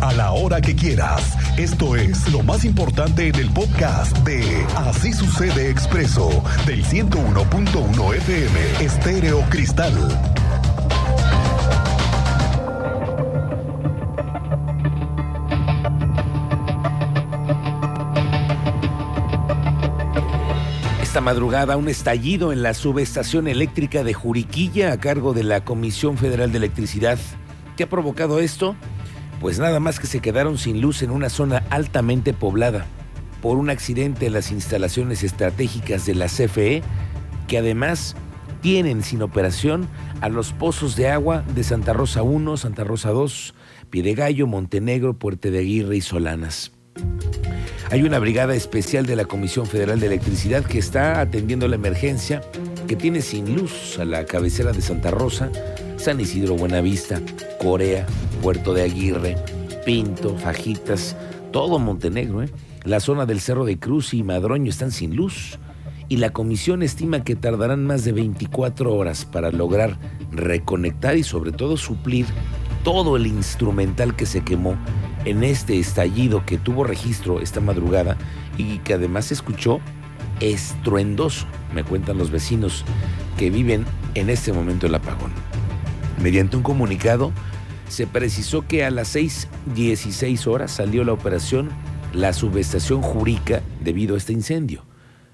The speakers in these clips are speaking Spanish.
a la hora que quieras. Esto es lo más importante en el podcast de Así sucede expreso del 101.1 FM Estéreo Cristal. Esta madrugada un estallido en la subestación eléctrica de Juriquilla a cargo de la Comisión Federal de Electricidad. ¿Qué ha provocado esto? Pues nada más que se quedaron sin luz en una zona altamente poblada por un accidente en las instalaciones estratégicas de la CFE, que además tienen sin operación a los pozos de agua de Santa Rosa 1, Santa Rosa 2, Piedegallo, Montenegro, Puerte de Aguirre y Solanas. Hay una brigada especial de la Comisión Federal de Electricidad que está atendiendo la emergencia, que tiene sin luz a la cabecera de Santa Rosa, San Isidro Buenavista, Corea, Puerto de Aguirre, Pinto, Fajitas, todo Montenegro, ¿eh? La zona del Cerro de Cruz y Madroño están sin luz y la comisión estima que tardarán más de 24 horas para lograr reconectar y sobre todo suplir todo el instrumental que se quemó en este estallido que tuvo registro esta madrugada y que además se escuchó estruendoso, me cuentan los vecinos que viven en este momento el apagón. Mediante un comunicado se precisó que a las 6.16 horas salió la operación la subestación Jurica debido a este incendio,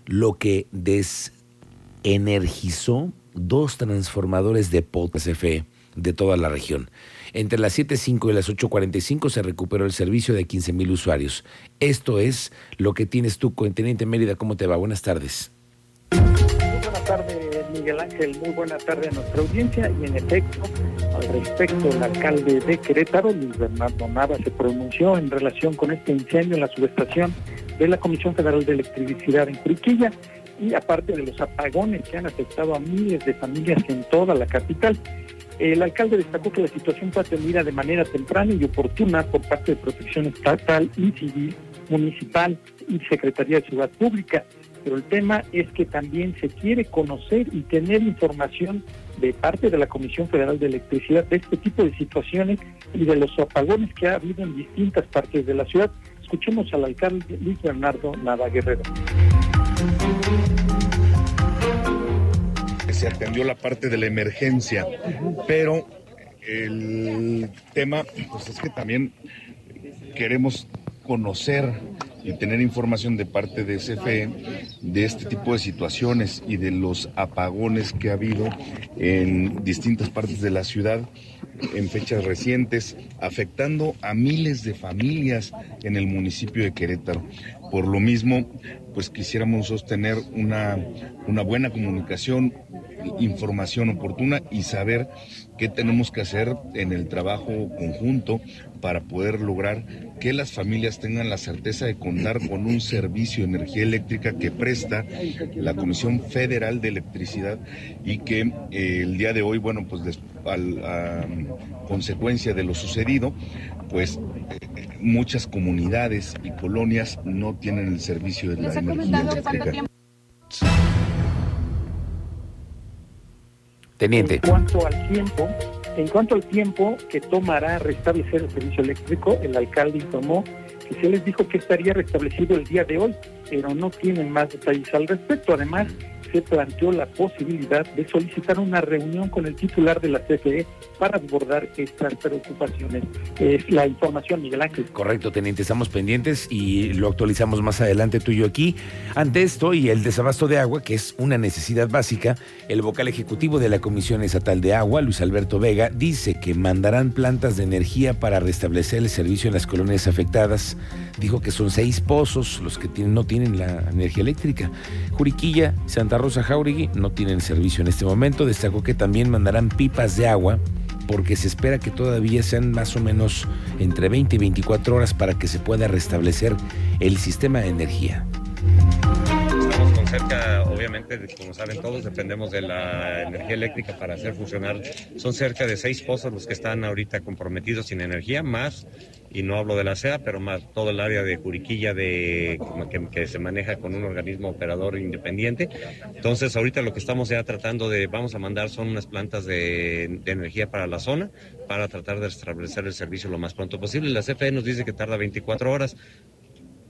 lo que desenergizó dos transformadores de POTSFE de toda la región. Entre las 7.05 y las 8.45 se recuperó el servicio de 15.000 usuarios. Esto es lo que tienes tú, Teniente Mérida. ¿Cómo te va? Buenas tardes. Buenas tardes, Miguel Ángel. Muy buena tarde a nuestra audiencia. Y en efecto, al respecto, el alcalde de Querétaro, Luis Bernardo Nava, se pronunció en relación con este incendio en la subestación de la Comisión Federal de Electricidad en Curiquilla y aparte de los apagones que han afectado a miles de familias en toda la capital. El alcalde destacó que la situación fue atendida de manera temprana y oportuna por parte de Protección Estatal y Civil, Municipal y Secretaría de Ciudad Pública. Pero el tema es que también se quiere conocer y tener información de parte de la Comisión Federal de Electricidad de este tipo de situaciones y de los apagones que ha habido en distintas partes de la ciudad. Escuchemos al alcalde Luis Bernardo Nava Guerrero se atendió la parte de la emergencia, pero el tema pues es que también queremos conocer y tener información de parte de CFE de este tipo de situaciones y de los apagones que ha habido en distintas partes de la ciudad en fechas recientes, afectando a miles de familias en el municipio de Querétaro. Por lo mismo, pues quisiéramos sostener una, una buena comunicación, información oportuna y saber qué tenemos que hacer en el trabajo conjunto para poder lograr que las familias tengan la certeza de contar con un servicio de energía eléctrica que presta la Comisión Federal de Electricidad y que eh, el día de hoy, bueno, pues a, consecuencia de lo sucedido, pues eh, muchas comunidades y colonias no tienen el servicio de la energía eléctrica. Teniente. En cuanto al tiempo, en cuanto al tiempo que tomará restablecer el servicio eléctrico, el alcalde informó que se les dijo que estaría restablecido el día de hoy, pero no tienen más detalles al respecto. Además, se planteó la posibilidad de solicitar una reunión con el titular de la CFE para abordar estas preocupaciones. Es la información, Miguel Ángel. Correcto, teniente, estamos pendientes y lo actualizamos más adelante tú y yo aquí. Ante esto y el desabasto de agua, que es una necesidad básica, el vocal ejecutivo de la Comisión Estatal de Agua, Luis Alberto Vega, dice que mandarán plantas de energía para restablecer el servicio en las colonias afectadas. Dijo que son seis pozos los que tienen, no tienen la energía eléctrica. Juriquilla, Santa Rosa Jauregui no tienen servicio en este momento. Destacó que también mandarán pipas de agua porque se espera que todavía sean más o menos entre 20 y 24 horas para que se pueda restablecer el sistema de energía. Cerca, obviamente, como saben todos, dependemos de la energía eléctrica para hacer funcionar. Son cerca de seis pozos los que están ahorita comprometidos sin energía, más, y no hablo de la SEA, pero más todo el área de Juriquilla de, que, que se maneja con un organismo operador independiente. Entonces, ahorita lo que estamos ya tratando de, vamos a mandar son unas plantas de, de energía para la zona, para tratar de establecer el servicio lo más pronto posible. La CFE nos dice que tarda 24 horas,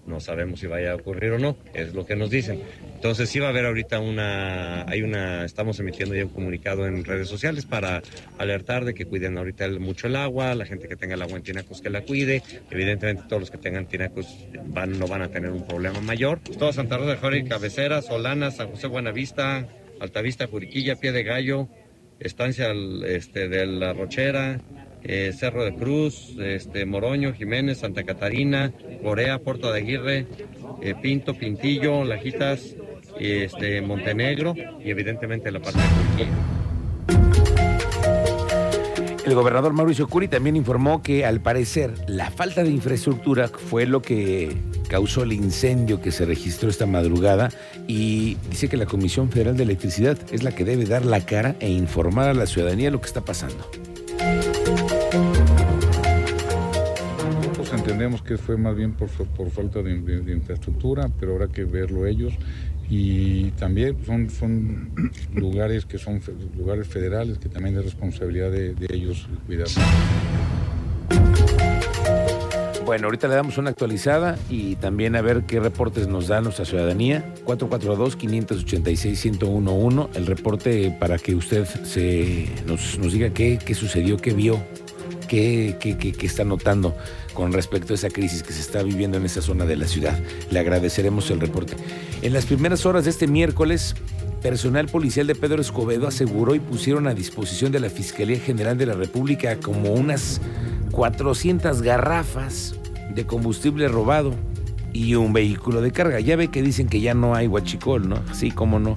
no sabemos si vaya a ocurrir o no, es lo que nos dicen. Entonces sí va a haber ahorita una, hay una, estamos emitiendo ya un comunicado en redes sociales para alertar de que cuiden ahorita mucho el agua, la gente que tenga el agua en tinacos que la cuide, evidentemente todos los que tengan tinacos van, no van a tener un problema mayor. Todo Santa Rosa de Jorge, Cabecera, Solana, San José Buenavista, Altavista, Juriquilla, Pie de Gallo, Estancia este, de la Rochera, eh, Cerro de Cruz, este, Moroño, Jiménez, Santa Catarina, Corea, Puerto de Aguirre, eh, Pinto, Pintillo, Lajitas, este, Montenegro y evidentemente la parte de Turquía. El gobernador Mauricio Curi también informó que al parecer la falta de infraestructura fue lo que causó el incendio que se registró esta madrugada y dice que la Comisión Federal de Electricidad es la que debe dar la cara e informar a la ciudadanía lo que está pasando. Entendemos que fue más bien por, por falta de, infraestructura, pero habrá que verlo ellos. Y también son, son lugares que son lugares federales que también es responsabilidad de, de ellos cuidar. Bueno, ahorita le damos una actualizada y también a ver qué reportes nos da nuestra ciudadanía. 442-586-1011, el reporte para que usted se, nos, nos diga qué, qué sucedió, qué vio, qué, qué, qué, qué está notando con respecto a esa crisis que se está viviendo en esa zona de la ciudad. Le agradeceremos el reporte. En las primeras horas de este miércoles, personal policial de Pedro Escobedo aseguró y pusieron a disposición de la Fiscalía General de la República como unas 400 garrafas de combustible robado y un vehículo de carga. Ya ve que dicen que ya no hay huachicol, ¿no? Sí, cómo no.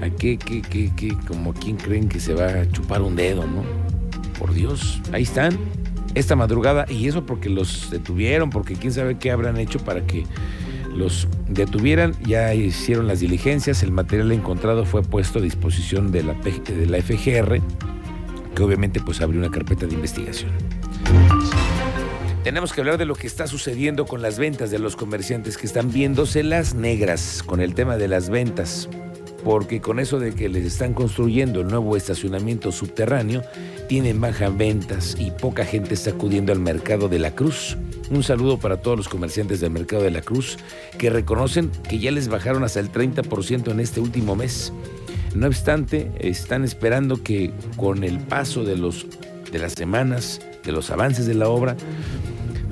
¿A qué, qué, qué, qué? Como quién creen que se va a chupar un dedo, ¿no? Por Dios, ahí están esta madrugada y eso porque los detuvieron, porque quién sabe qué habrán hecho para que los detuvieran, ya hicieron las diligencias, el material encontrado fue puesto a disposición de la, de la FGR, que obviamente pues abrió una carpeta de investigación. Tenemos que hablar de lo que está sucediendo con las ventas de los comerciantes que están viéndose las negras con el tema de las ventas porque con eso de que les están construyendo el nuevo estacionamiento subterráneo, tienen bajas ventas y poca gente está acudiendo al mercado de la Cruz. Un saludo para todos los comerciantes del mercado de la Cruz que reconocen que ya les bajaron hasta el 30% en este último mes. No obstante, están esperando que con el paso de, los, de las semanas, de los avances de la obra,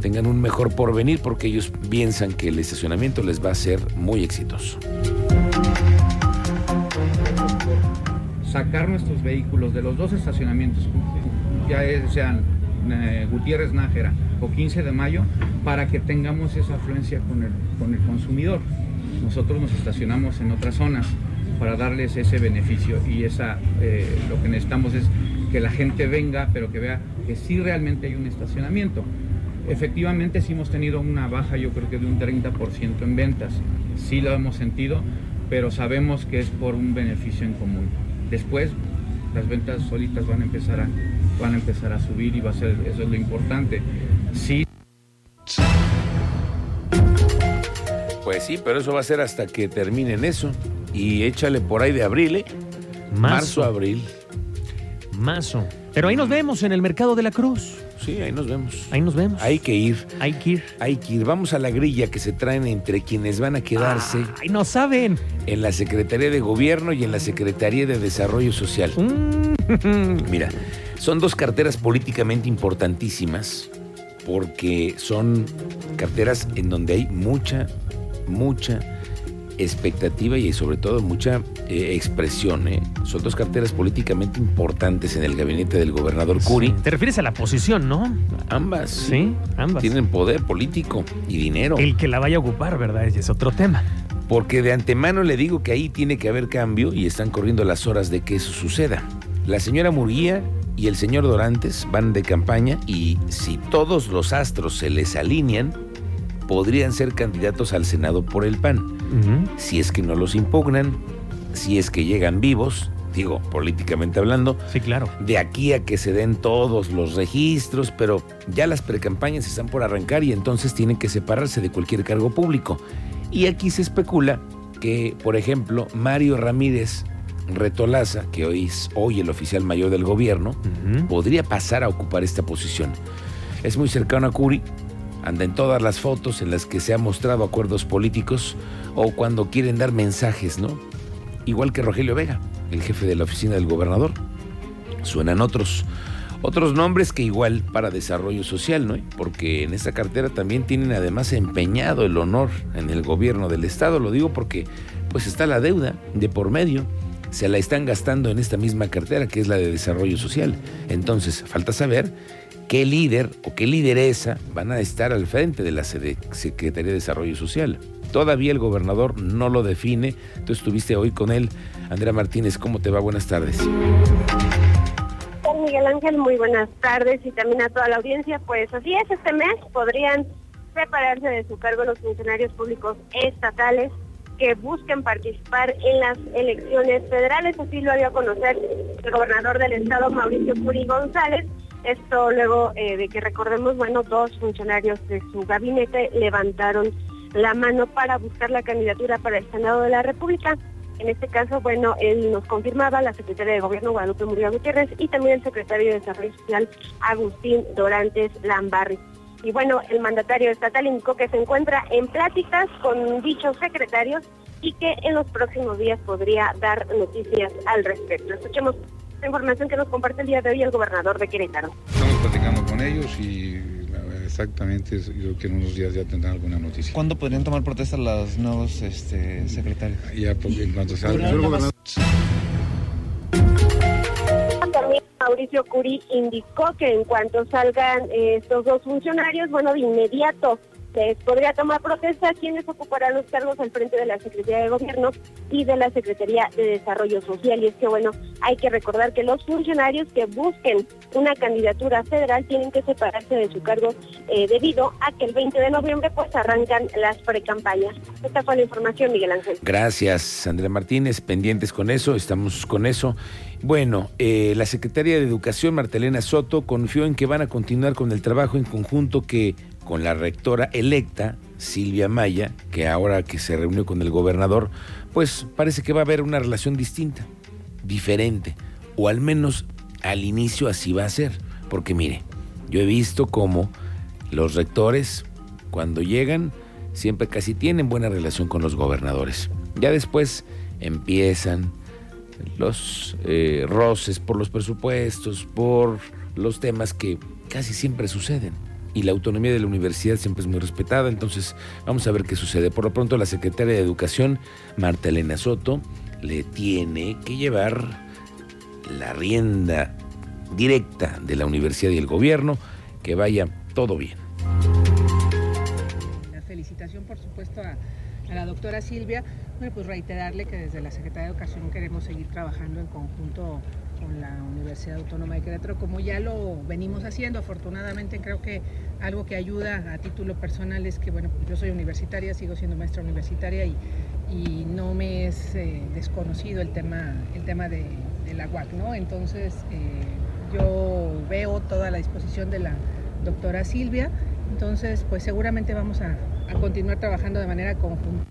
tengan un mejor porvenir porque ellos piensan que el estacionamiento les va a ser muy exitoso. Sacar nuestros vehículos de los dos estacionamientos, ya sean eh, Gutiérrez Nájera o 15 de mayo, para que tengamos esa afluencia con el, con el consumidor. Nosotros nos estacionamos en otras zonas para darles ese beneficio y esa, eh, lo que necesitamos es que la gente venga, pero que vea que sí realmente hay un estacionamiento. Efectivamente sí hemos tenido una baja yo creo que de un 30% en ventas, sí lo hemos sentido, pero sabemos que es por un beneficio en común. Después las ventas solitas van a empezar a, van a, empezar a subir y va a ser, eso es lo importante. Sí. Pues sí, pero eso va a ser hasta que terminen eso. Y échale por ahí de abril, ¿eh? Marzo, Marzo abril. Marzo. Pero ahí nos vemos en el Mercado de la Cruz. Sí, ahí nos vemos. Ahí nos vemos. Hay que ir. Hay que ir. Hay que ir. Vamos a la grilla que se traen entre quienes van a quedarse. Ay, no saben. En la Secretaría de Gobierno y en la Secretaría de Desarrollo Social. Mm. Mira, son dos carteras políticamente importantísimas porque son carteras en donde hay mucha, mucha expectativa y sobre todo mucha eh, expresión. ¿eh? Son dos carteras políticamente importantes en el gabinete del gobernador Curi. Sí. Te refieres a la posición, ¿no? Ambas. Sí, ambas. Tienen poder político y dinero. El que la vaya a ocupar, ¿verdad? Ese es otro tema. Porque de antemano le digo que ahí tiene que haber cambio y están corriendo las horas de que eso suceda. La señora Murguía y el señor Dorantes van de campaña y si todos los astros se les alinean, podrían ser candidatos al Senado por el PAN si es que no los impugnan, si es que llegan vivos, digo, políticamente hablando. Sí, claro. De aquí a que se den todos los registros, pero ya las precampañas están por arrancar y entonces tienen que separarse de cualquier cargo público. Y aquí se especula que, por ejemplo, Mario Ramírez Retolaza, que hoy es hoy el oficial mayor del gobierno, podría pasar a ocupar esta posición. Es muy cercano a Curi, anda en todas las fotos en las que se han mostrado acuerdos políticos o cuando quieren dar mensajes, ¿no? Igual que Rogelio Vega, el jefe de la oficina del gobernador. Suenan otros. Otros nombres que igual para desarrollo social, ¿no? Porque en esa cartera también tienen además empeñado el honor en el gobierno del estado. Lo digo porque pues está la deuda de por medio. Se la están gastando en esta misma cartera que es la de desarrollo social. Entonces, falta saber qué líder o qué lideresa van a estar al frente de la Secretaría de Desarrollo Social. Todavía el gobernador no lo define. Tú estuviste hoy con él. Andrea Martínez, ¿cómo te va? Buenas tardes. Miguel Ángel, muy buenas tardes y también a toda la audiencia. Pues así es, este mes podrían separarse de su cargo los funcionarios públicos estatales que busquen participar en las elecciones federales. Así lo había a conocer el gobernador del estado, Mauricio Curi González. Esto luego eh, de que recordemos, bueno, dos funcionarios de su gabinete levantaron la mano para buscar la candidatura para el Senado de la República. En este caso, bueno, él nos confirmaba la secretaria de Gobierno Guadalupe Muriel Gutiérrez y también el secretario de Desarrollo Social Agustín Dorantes Lambarri. Y bueno, el mandatario estatal indicó que se encuentra en pláticas con dichos secretarios y que en los próximos días podría dar noticias al respecto. Escuchemos la información que nos comparte el día de hoy el gobernador de Querétaro. Estamos platicando con ellos y exactamente yo creo que en unos días ya tendrán alguna noticia. ¿Cuándo podrían tomar protesta los nuevos este, secretarios? Ya, porque en cuanto salga. También Mauricio Curi indicó que en cuanto salgan eh, estos dos funcionarios, bueno, de inmediato se podría tomar protesta quienes ocuparán los cargos al frente de la Secretaría de Gobierno y de la Secretaría de Desarrollo Social. Y es que, bueno, hay que recordar que los funcionarios que busquen una candidatura federal tienen que separarse de su cargo eh, debido a que el 20 de noviembre pues arrancan las precampañas. Esta fue la información, Miguel Ángel. Gracias, Andrea Martínez. Pendientes con eso, estamos con eso. Bueno, eh, la Secretaría de Educación, Martelena Soto, confió en que van a continuar con el trabajo en conjunto que con la rectora electa, Silvia Maya, que ahora que se reunió con el gobernador, pues parece que va a haber una relación distinta, diferente, o al menos al inicio así va a ser. Porque mire, yo he visto cómo los rectores, cuando llegan, siempre casi tienen buena relación con los gobernadores. Ya después empiezan los eh, roces por los presupuestos, por los temas que casi siempre suceden y la autonomía de la universidad siempre es muy respetada, entonces vamos a ver qué sucede. Por lo pronto la secretaria de Educación, Marta Elena Soto, le tiene que llevar la rienda directa de la universidad y el gobierno, que vaya todo bien. La felicitación, por supuesto, a, a la doctora Silvia. Bueno, pues reiterarle que desde la Secretaría de Educación queremos seguir trabajando en conjunto con la Universidad Autónoma de Querétaro, como ya lo venimos haciendo. Afortunadamente creo que algo que ayuda a título personal es que, bueno, yo soy universitaria, sigo siendo maestra universitaria y, y no me es eh, desconocido el tema, el tema de, la UAC, ¿no? Entonces, eh, yo veo toda la disposición de la doctora Silvia, entonces, pues seguramente vamos a, a continuar trabajando de manera conjunta.